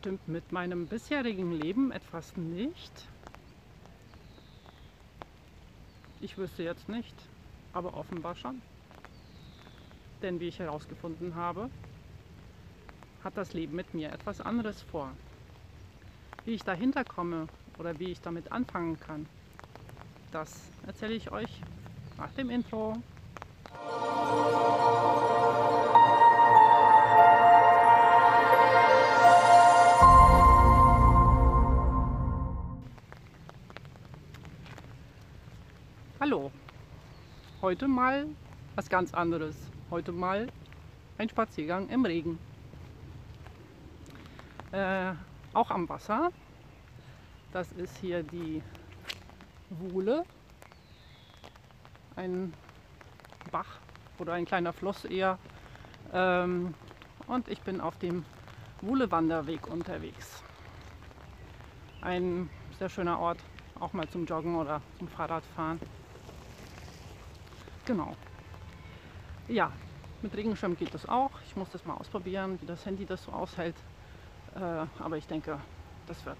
Stimmt mit meinem bisherigen Leben etwas nicht? Ich wüsste jetzt nicht, aber offenbar schon. Denn wie ich herausgefunden habe, hat das Leben mit mir etwas anderes vor. Wie ich dahinter komme oder wie ich damit anfangen kann, das erzähle ich euch nach dem Intro. Hallo, heute mal was ganz anderes. Heute mal ein Spaziergang im Regen. Äh, auch am Wasser. Das ist hier die Wuhle. Ein Bach oder ein kleiner Fluss eher. Ähm, und ich bin auf dem Wuhle-Wanderweg unterwegs. Ein sehr schöner Ort, auch mal zum Joggen oder zum Fahrradfahren. Genau. Ja, mit Regenschirm geht das auch. Ich muss das mal ausprobieren, wie das Handy das so aushält. Äh, aber ich denke, das wird.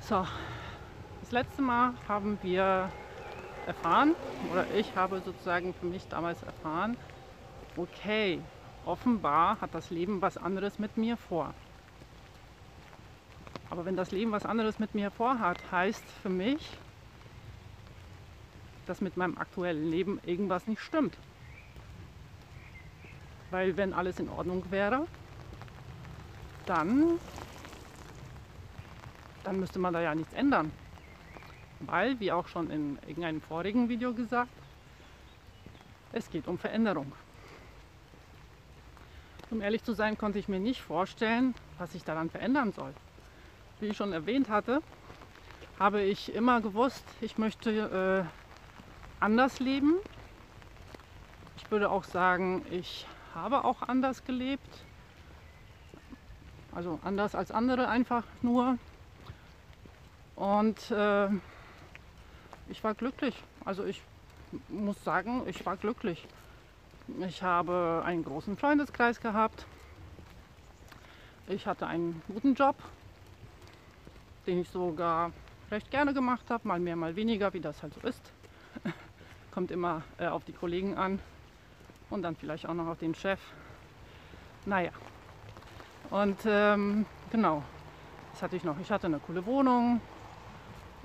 So, das letzte Mal haben wir erfahren, oder ich habe sozusagen für mich damals erfahren, okay, offenbar hat das Leben was anderes mit mir vor. Aber wenn das Leben was anderes mit mir vorhat, heißt für mich, dass mit meinem aktuellen Leben irgendwas nicht stimmt. Weil wenn alles in Ordnung wäre, dann, dann müsste man da ja nichts ändern. Weil, wie auch schon in irgendeinem vorigen Video gesagt, es geht um Veränderung. Um ehrlich zu sein, konnte ich mir nicht vorstellen, was ich daran verändern soll. Wie ich schon erwähnt hatte, habe ich immer gewusst, ich möchte äh, anders leben. Ich würde auch sagen, ich habe auch anders gelebt. Also anders als andere einfach nur. Und äh, ich war glücklich. Also ich muss sagen, ich war glücklich. Ich habe einen großen Freundeskreis gehabt. Ich hatte einen guten Job, den ich sogar recht gerne gemacht habe, mal mehr, mal weniger, wie das halt so ist. Kommt immer äh, auf die Kollegen an und dann vielleicht auch noch auf den Chef. Naja, und ähm, genau, das hatte ich noch. Ich hatte eine coole Wohnung.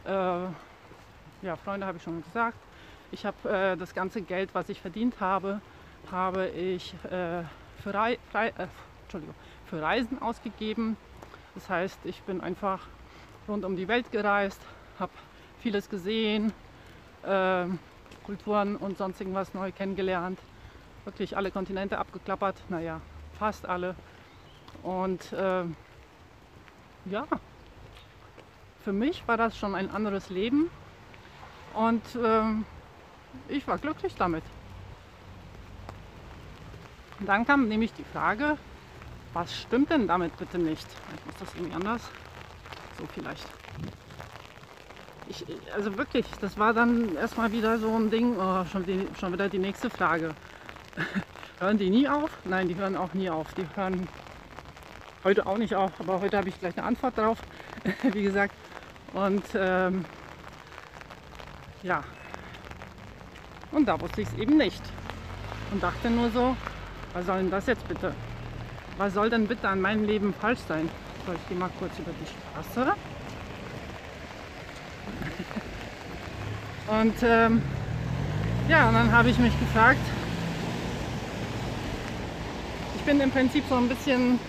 Äh, ja, Freunde habe ich schon gesagt. Ich habe äh, das ganze Geld, was ich verdient habe, habe ich äh, für, Rei Rei äh, für Reisen ausgegeben. Das heißt, ich bin einfach rund um die Welt gereist, habe vieles gesehen, ähm, Kulturen und sonst irgendwas neu kennengelernt. Wirklich alle Kontinente abgeklappert, naja, fast alle. Und äh, ja, für mich war das schon ein anderes Leben und äh, ich war glücklich damit. Und dann kam nämlich die Frage, was stimmt denn damit bitte nicht? Ich muss das irgendwie anders. So vielleicht. Ich, also wirklich, das war dann erstmal wieder so ein Ding, oh, schon, die, schon wieder die nächste Frage. hören die nie auf? Nein, die hören auch nie auf. Die hören heute auch nicht auf, aber heute habe ich gleich eine Antwort drauf, wie gesagt. Und ähm, ja, und da wusste ich es eben nicht. Und dachte nur so, was soll denn das jetzt bitte? Was soll denn bitte an meinem Leben falsch sein? So, ich gehe mal kurz über die Straße. Und ähm, ja, und dann habe ich mich gefragt, ich bin im Prinzip so ein bisschen,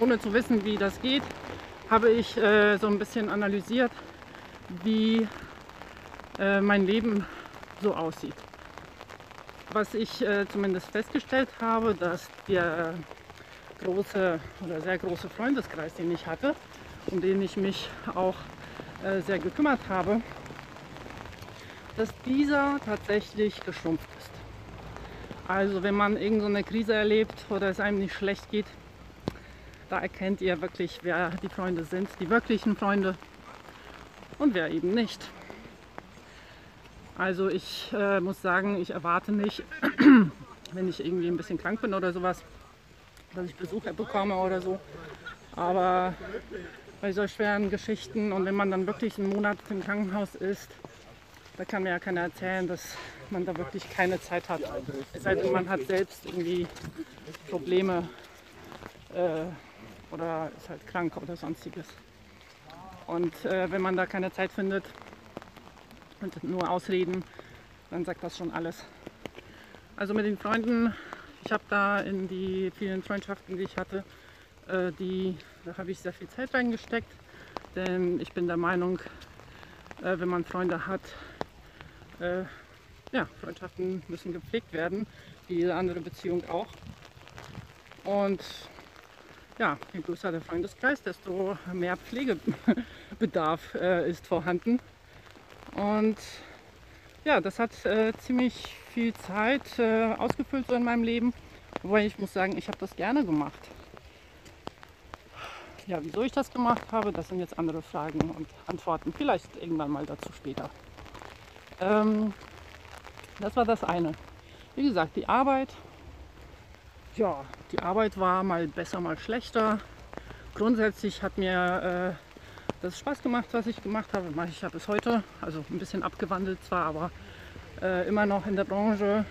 ohne zu wissen, wie das geht, habe ich äh, so ein bisschen analysiert, wie äh, mein Leben so aussieht. Was ich äh, zumindest festgestellt habe, dass der große oder sehr große Freundeskreis, den ich hatte, um den ich mich auch äh, sehr gekümmert habe, dass dieser tatsächlich geschrumpft ist. Also wenn man irgendeine Krise erlebt oder es einem nicht schlecht geht, da erkennt ihr wirklich, wer die Freunde sind, die wirklichen Freunde und wer eben nicht. Also ich äh, muss sagen, ich erwarte nicht, wenn ich irgendwie ein bisschen krank bin oder sowas, dass ich Besucher bekomme oder so. Aber bei so schweren Geschichten und wenn man dann wirklich einen Monat im Krankenhaus ist, da kann mir ja keiner erzählen, dass man da wirklich keine Zeit hat. Es sei denn, man hat selbst irgendwie Probleme äh, oder ist halt krank oder sonstiges. Und äh, wenn man da keine Zeit findet und nur Ausreden, dann sagt das schon alles. Also mit den Freunden, ich habe da in die vielen Freundschaften, die ich hatte, äh, die, da habe ich sehr viel Zeit reingesteckt. Denn ich bin der Meinung, äh, wenn man Freunde hat, äh, ja, Freundschaften müssen gepflegt werden, wie jede andere Beziehung auch. Und ja, je größer der Freundeskreis, desto mehr Pflegebedarf äh, ist vorhanden. Und ja, das hat äh, ziemlich viel Zeit äh, ausgefüllt so in meinem Leben. Wobei ich muss sagen, ich habe das gerne gemacht. Ja, wieso ich das gemacht habe, das sind jetzt andere Fragen und Antworten. Vielleicht irgendwann mal dazu später. Ähm, das war das eine. Wie gesagt, die Arbeit. Ja, die Arbeit war mal besser, mal schlechter. Grundsätzlich hat mir äh, das Spaß gemacht, was ich gemacht habe. Mache ich ja bis heute. Also ein bisschen abgewandelt zwar, aber äh, immer noch in der Branche.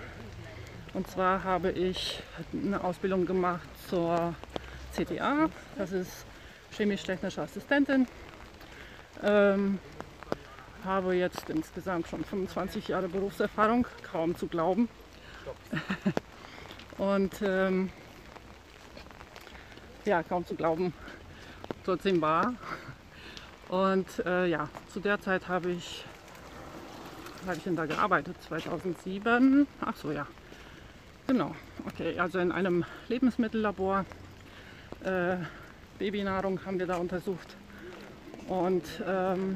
Und zwar habe ich eine Ausbildung gemacht zur CTA. Das ist chemisch-technische Assistentin. Ähm, habe jetzt insgesamt schon 25 Jahre Berufserfahrung, kaum zu glauben. Und ähm, ja, kaum zu glauben, trotzdem wahr. Und äh, ja, zu der Zeit habe ich, habe ich denn da gearbeitet? 2007. Ach so, ja. Genau. Okay, also in einem Lebensmittellabor. Äh, Babynahrung haben wir da untersucht. Und ähm,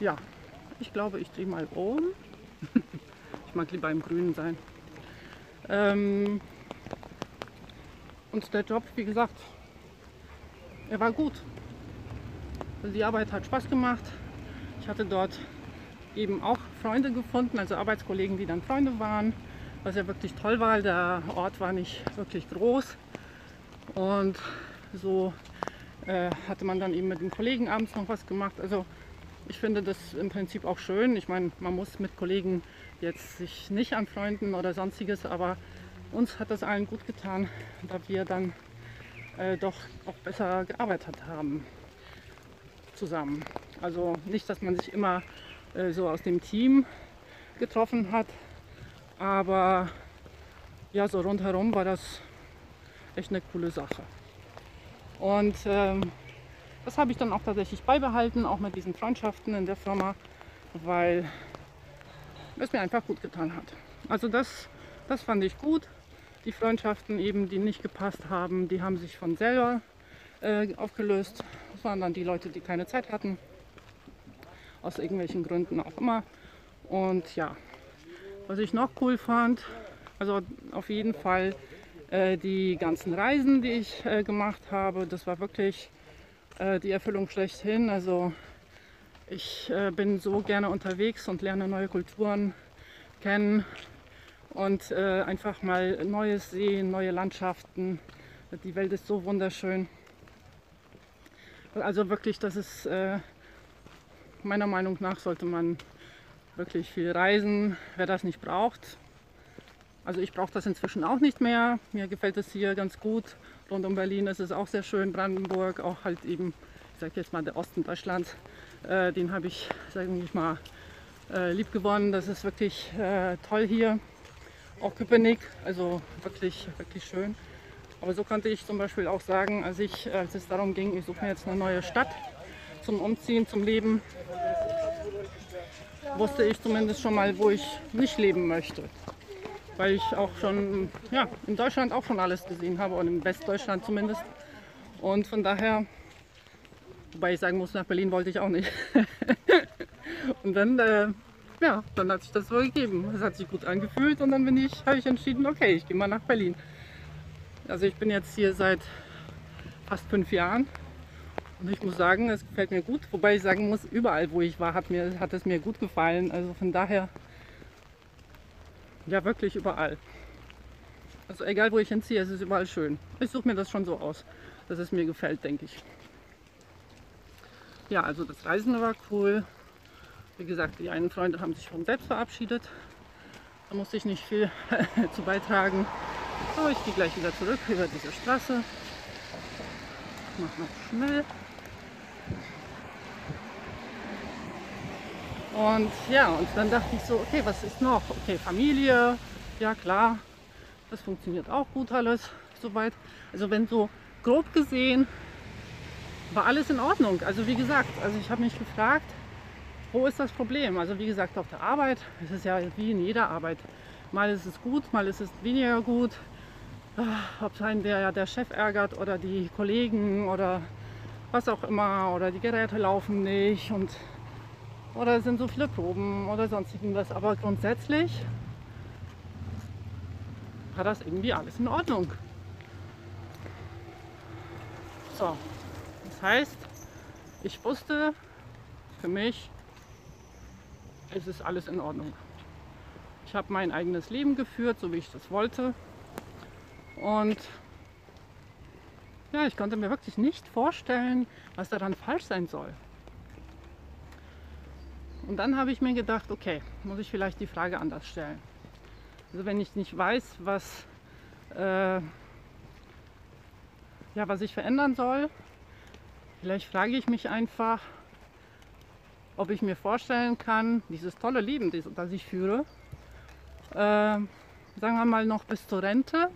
ja, ich glaube, ich drehe mal um. ich mag lieber im Grünen sein. Ähm, und der Job, wie gesagt, er war gut. Also die Arbeit hat Spaß gemacht. Ich hatte dort eben auch Freunde gefunden, also Arbeitskollegen, die dann Freunde waren, was ja wirklich toll war. Der Ort war nicht wirklich groß. Und so äh, hatte man dann eben mit den Kollegen abends noch was gemacht. Also ich finde das im Prinzip auch schön. Ich meine, man muss mit Kollegen jetzt sich nicht anfreunden oder sonstiges, aber uns hat das allen gut getan, da wir dann äh, doch auch besser gearbeitet haben zusammen. Also nicht, dass man sich immer äh, so aus dem Team getroffen hat, aber ja, so rundherum war das echt eine coole Sache. Und ähm, das habe ich dann auch tatsächlich beibehalten, auch mit diesen Freundschaften in der Firma, weil es mir einfach gut getan hat. Also das, das fand ich gut. Die Freundschaften eben, die nicht gepasst haben, die haben sich von selber äh, aufgelöst. Das waren dann die Leute, die keine Zeit hatten, aus irgendwelchen Gründen auch immer. Und ja, was ich noch cool fand, also auf jeden Fall äh, die ganzen Reisen, die ich äh, gemacht habe, das war wirklich äh, die Erfüllung schlechthin. Also ich äh, bin so gerne unterwegs und lerne neue Kulturen kennen und äh, einfach mal Neues sehen, neue Landschaften. Die Welt ist so wunderschön. Also wirklich, das ist äh, meiner Meinung nach sollte man wirklich viel reisen. Wer das nicht braucht, also ich brauche das inzwischen auch nicht mehr. Mir gefällt es hier ganz gut. Rund um Berlin ist es auch sehr schön. Brandenburg, auch halt eben, ich sage jetzt mal der Osten Deutschlands, äh, den habe ich, sage ich mal, äh, lieb gewonnen. Das ist wirklich äh, toll hier. Auch Köpenick, also wirklich, wirklich schön. Aber so konnte ich zum Beispiel auch sagen, als, ich, als es darum ging, ich suche mir jetzt eine neue Stadt zum Umziehen, zum Leben, wusste ich zumindest schon mal, wo ich nicht leben möchte weil ich auch schon ja, in Deutschland auch schon alles gesehen habe und in Westdeutschland zumindest. Und von daher, wobei ich sagen muss, nach Berlin wollte ich auch nicht. und dann, äh, ja, dann hat sich das so gegeben. Es hat sich gut angefühlt und dann bin ich, habe ich entschieden, okay, ich gehe mal nach Berlin. Also ich bin jetzt hier seit fast fünf Jahren und ich muss sagen, es gefällt mir gut. Wobei ich sagen muss, überall wo ich war, hat, mir, hat es mir gut gefallen. Also von daher ja, wirklich überall. Also egal wo ich hinziehe, es ist überall schön. Ich suche mir das schon so aus, dass es mir gefällt, denke ich. Ja, also das Reisen war cool. Wie gesagt, die einen Freunde haben sich schon selbst verabschiedet. Da musste ich nicht viel zu beitragen. So, ich gehe gleich wieder zurück über diese Straße. Ich mache noch schnell. Und ja, und dann dachte ich so, okay, was ist noch? Okay, Familie, ja klar, das funktioniert auch gut alles soweit. Also wenn so grob gesehen war alles in Ordnung. Also wie gesagt, also ich habe mich gefragt, wo ist das Problem? Also wie gesagt, auf der Arbeit, es ist ja wie in jeder Arbeit. Mal ist es gut, mal ist es weniger gut. Ah, ob sein der, der Chef ärgert oder die Kollegen oder was auch immer oder die Geräte laufen nicht und oder sind so viele Proben oder sonst irgendwas. Aber grundsätzlich war das irgendwie alles in Ordnung. So, das heißt, ich wusste für mich, es ist alles in Ordnung. Ich habe mein eigenes Leben geführt, so wie ich das wollte. Und ja, ich konnte mir wirklich nicht vorstellen, was daran falsch sein soll. Und dann habe ich mir gedacht, okay, muss ich vielleicht die Frage anders stellen. Also wenn ich nicht weiß, was, äh, ja, was ich verändern soll, vielleicht frage ich mich einfach, ob ich mir vorstellen kann, dieses tolle Leben, das ich führe, äh, sagen wir mal noch bis zur Rente,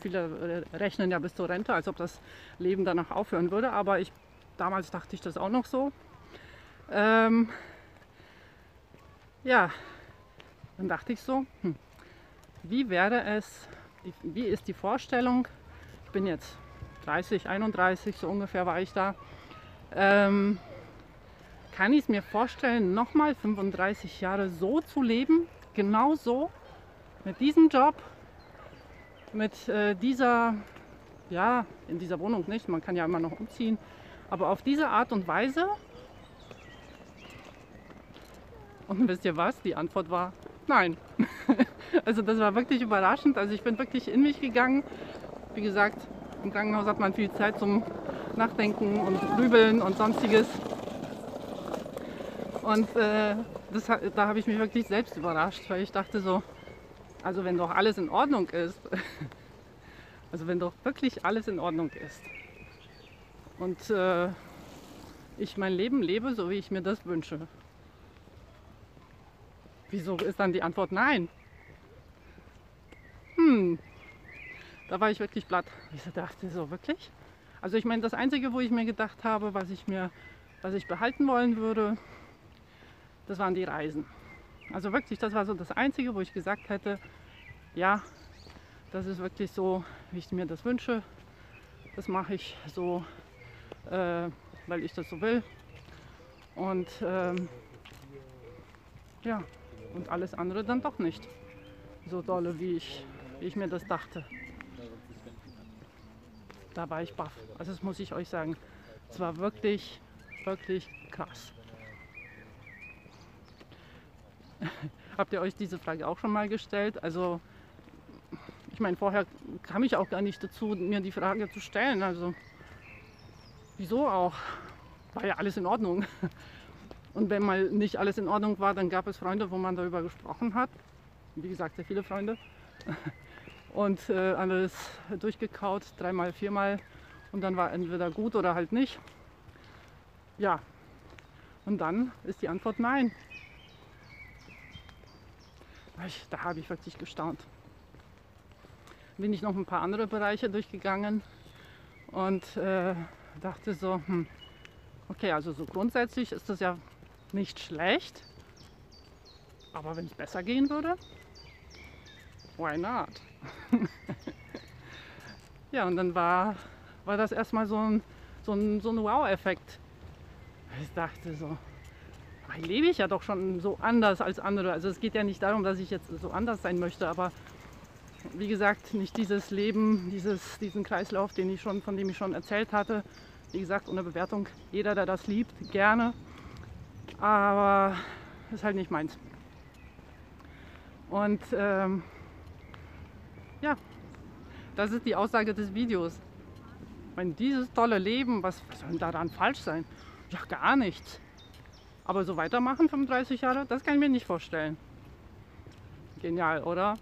viele rechnen ja bis zur Rente, als ob das Leben danach aufhören würde, aber ich, damals dachte ich das auch noch so. Ähm, ja, dann dachte ich so, hm, wie wäre es, wie ist die Vorstellung, ich bin jetzt 30, 31, so ungefähr war ich da, ähm, kann ich es mir vorstellen, nochmal 35 Jahre so zu leben, genau so, mit diesem Job, mit äh, dieser, ja, in dieser Wohnung nicht, man kann ja immer noch umziehen, aber auf diese Art und Weise Und wisst ihr was? Die Antwort war nein. also das war wirklich überraschend. Also ich bin wirklich in mich gegangen. Wie gesagt, im Krankenhaus hat man viel Zeit zum Nachdenken und Grübeln und sonstiges. Und äh, das, da habe ich mich wirklich selbst überrascht, weil ich dachte so, also wenn doch alles in Ordnung ist, also wenn doch wirklich alles in Ordnung ist und äh, ich mein Leben lebe, so wie ich mir das wünsche, Wieso ist dann die Antwort nein? Hm, da war ich wirklich platt. Ich dachte so, wirklich? Also ich meine, das Einzige, wo ich mir gedacht habe, was ich mir, was ich behalten wollen würde, das waren die Reisen. Also wirklich, das war so das Einzige, wo ich gesagt hätte, ja, das ist wirklich so, wie ich mir das wünsche. Das mache ich so, äh, weil ich das so will. Und ähm, ja, und alles andere dann doch nicht so dolle, wie ich, wie ich mir das dachte. Da war ich baff. Also das muss ich euch sagen. Es war wirklich, wirklich krass. Habt ihr euch diese Frage auch schon mal gestellt? Also ich meine, vorher kam ich auch gar nicht dazu, mir die Frage zu stellen. Also wieso auch? War ja alles in Ordnung. Und wenn mal nicht alles in Ordnung war, dann gab es Freunde, wo man darüber gesprochen hat. Wie gesagt, sehr viele Freunde. Und äh, alles durchgekaut, dreimal, viermal. Und dann war entweder gut oder halt nicht. Ja. Und dann ist die Antwort nein. Da habe ich wirklich gestaunt. Bin ich noch ein paar andere Bereiche durchgegangen und äh, dachte so, hm, okay, also so grundsätzlich ist das ja nicht schlecht. Aber wenn es besser gehen würde, why not? ja, und dann war, war das erstmal so ein, so ein, so ein Wow-Effekt. Ich dachte so, lebe ich ja doch schon so anders als andere. Also es geht ja nicht darum, dass ich jetzt so anders sein möchte, aber wie gesagt, nicht dieses Leben, dieses, diesen Kreislauf, den ich schon, von dem ich schon erzählt hatte. Wie gesagt, ohne Bewertung. Jeder, der das liebt, gerne aber ist halt nicht meins. Und ähm, ja, Das ist die Aussage des Videos. Wenn dieses tolle Leben, was, was soll daran falsch sein? Ja, gar nichts. Aber so weitermachen, 35 Jahre, das kann ich mir nicht vorstellen. Genial, oder?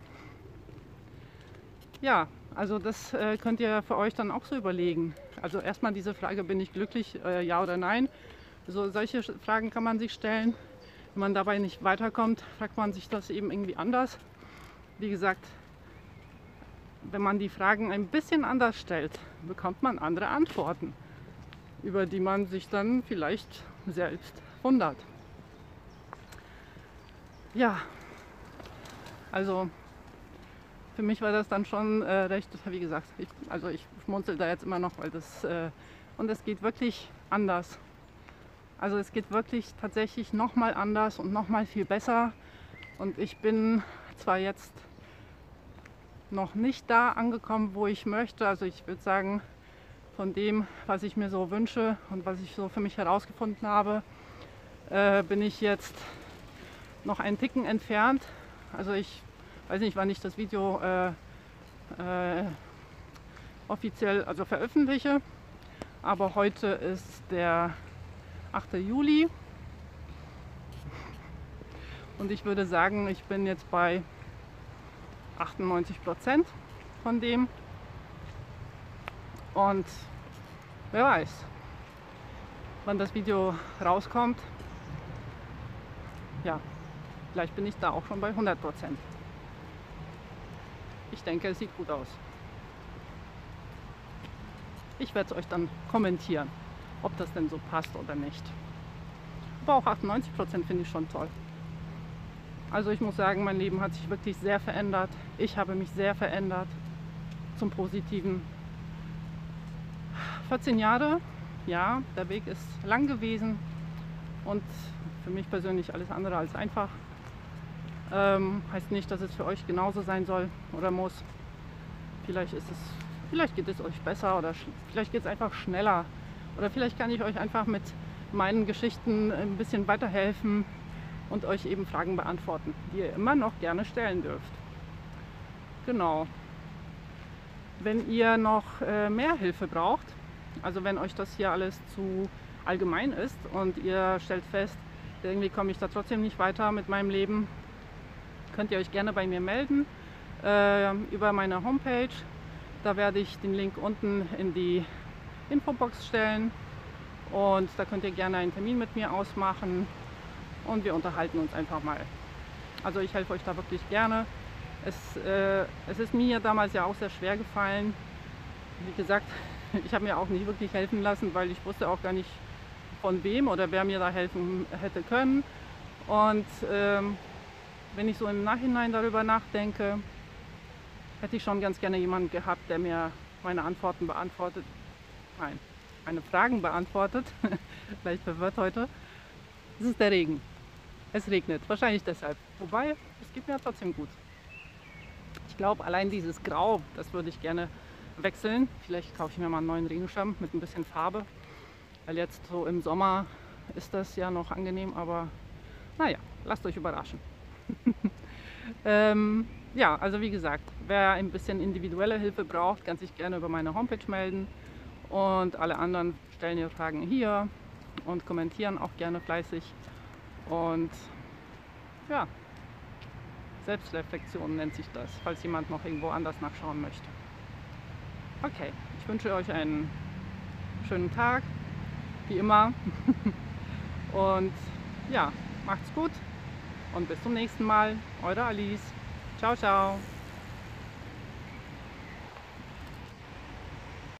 Ja, also das äh, könnt ihr für euch dann auch so überlegen. Also erstmal diese Frage, bin ich glücklich, äh, ja oder nein? So, solche Fragen kann man sich stellen. Wenn man dabei nicht weiterkommt, fragt man sich das eben irgendwie anders. Wie gesagt, wenn man die Fragen ein bisschen anders stellt, bekommt man andere Antworten, über die man sich dann vielleicht selbst wundert. Ja, also für mich war das dann schon äh, recht, wie gesagt, ich, also ich schmunzel da jetzt immer noch, weil das äh, und es geht wirklich anders. Also es geht wirklich tatsächlich noch mal anders und noch mal viel besser. Und ich bin zwar jetzt noch nicht da angekommen, wo ich möchte. Also ich würde sagen, von dem, was ich mir so wünsche und was ich so für mich herausgefunden habe, äh, bin ich jetzt noch einen Ticken entfernt. Also ich weiß nicht, wann ich das Video äh, äh, offiziell also veröffentliche, aber heute ist der 8. Juli und ich würde sagen, ich bin jetzt bei 98 Prozent von dem und wer weiß, wann das Video rauskommt, ja, vielleicht bin ich da auch schon bei 100 Prozent. Ich denke, es sieht gut aus. Ich werde es euch dann kommentieren, ob das denn so passt oder nicht. Aber auch 98% finde ich schon toll. Also ich muss sagen, mein Leben hat sich wirklich sehr verändert. Ich habe mich sehr verändert zum Positiven. 14 Jahre, ja, der Weg ist lang gewesen und für mich persönlich alles andere als einfach. Ähm, heißt nicht, dass es für euch genauso sein soll oder muss. Vielleicht ist es, vielleicht geht es euch besser oder vielleicht geht es einfach schneller. Oder vielleicht kann ich euch einfach mit meinen Geschichten ein bisschen weiterhelfen und euch eben Fragen beantworten, die ihr immer noch gerne stellen dürft. Genau. Wenn ihr noch äh, mehr Hilfe braucht, also wenn euch das hier alles zu allgemein ist und ihr stellt fest, irgendwie komme ich da trotzdem nicht weiter mit meinem Leben, könnt ihr euch gerne bei mir melden äh, über meine Homepage. Da werde ich den Link unten in die Infobox stellen und da könnt ihr gerne einen Termin mit mir ausmachen und wir unterhalten uns einfach mal. Also ich helfe euch da wirklich gerne. Es, äh, es ist mir damals ja auch sehr schwer gefallen. Wie gesagt, ich habe mir auch nicht wirklich helfen lassen, weil ich wusste auch gar nicht von wem oder wer mir da helfen hätte können. Und ähm, wenn ich so im Nachhinein darüber nachdenke, hätte ich schon ganz gerne jemanden gehabt, der mir meine Antworten beantwortet. Nein, meine Fragen beantwortet. Vielleicht verwirrt heute. Es ist der Regen. Es regnet. Wahrscheinlich deshalb. Wobei, es geht mir trotzdem gut. Ich glaube, allein dieses Grau, das würde ich gerne wechseln. Vielleicht kaufe ich mir mal einen neuen Regenschirm mit ein bisschen Farbe. Weil jetzt so im Sommer ist das ja noch angenehm, aber naja, lasst euch überraschen. ähm, ja, also wie gesagt, wer ein bisschen individuelle Hilfe braucht, kann sich gerne über meine Homepage melden. Und alle anderen stellen ihre Fragen hier und kommentieren auch gerne fleißig. Und ja, Selbstreflexion nennt sich das, falls jemand noch irgendwo anders nachschauen möchte. Okay, ich wünsche euch einen schönen Tag, wie immer. Und ja, macht's gut und bis zum nächsten Mal. Eure Alice. Ciao, ciao.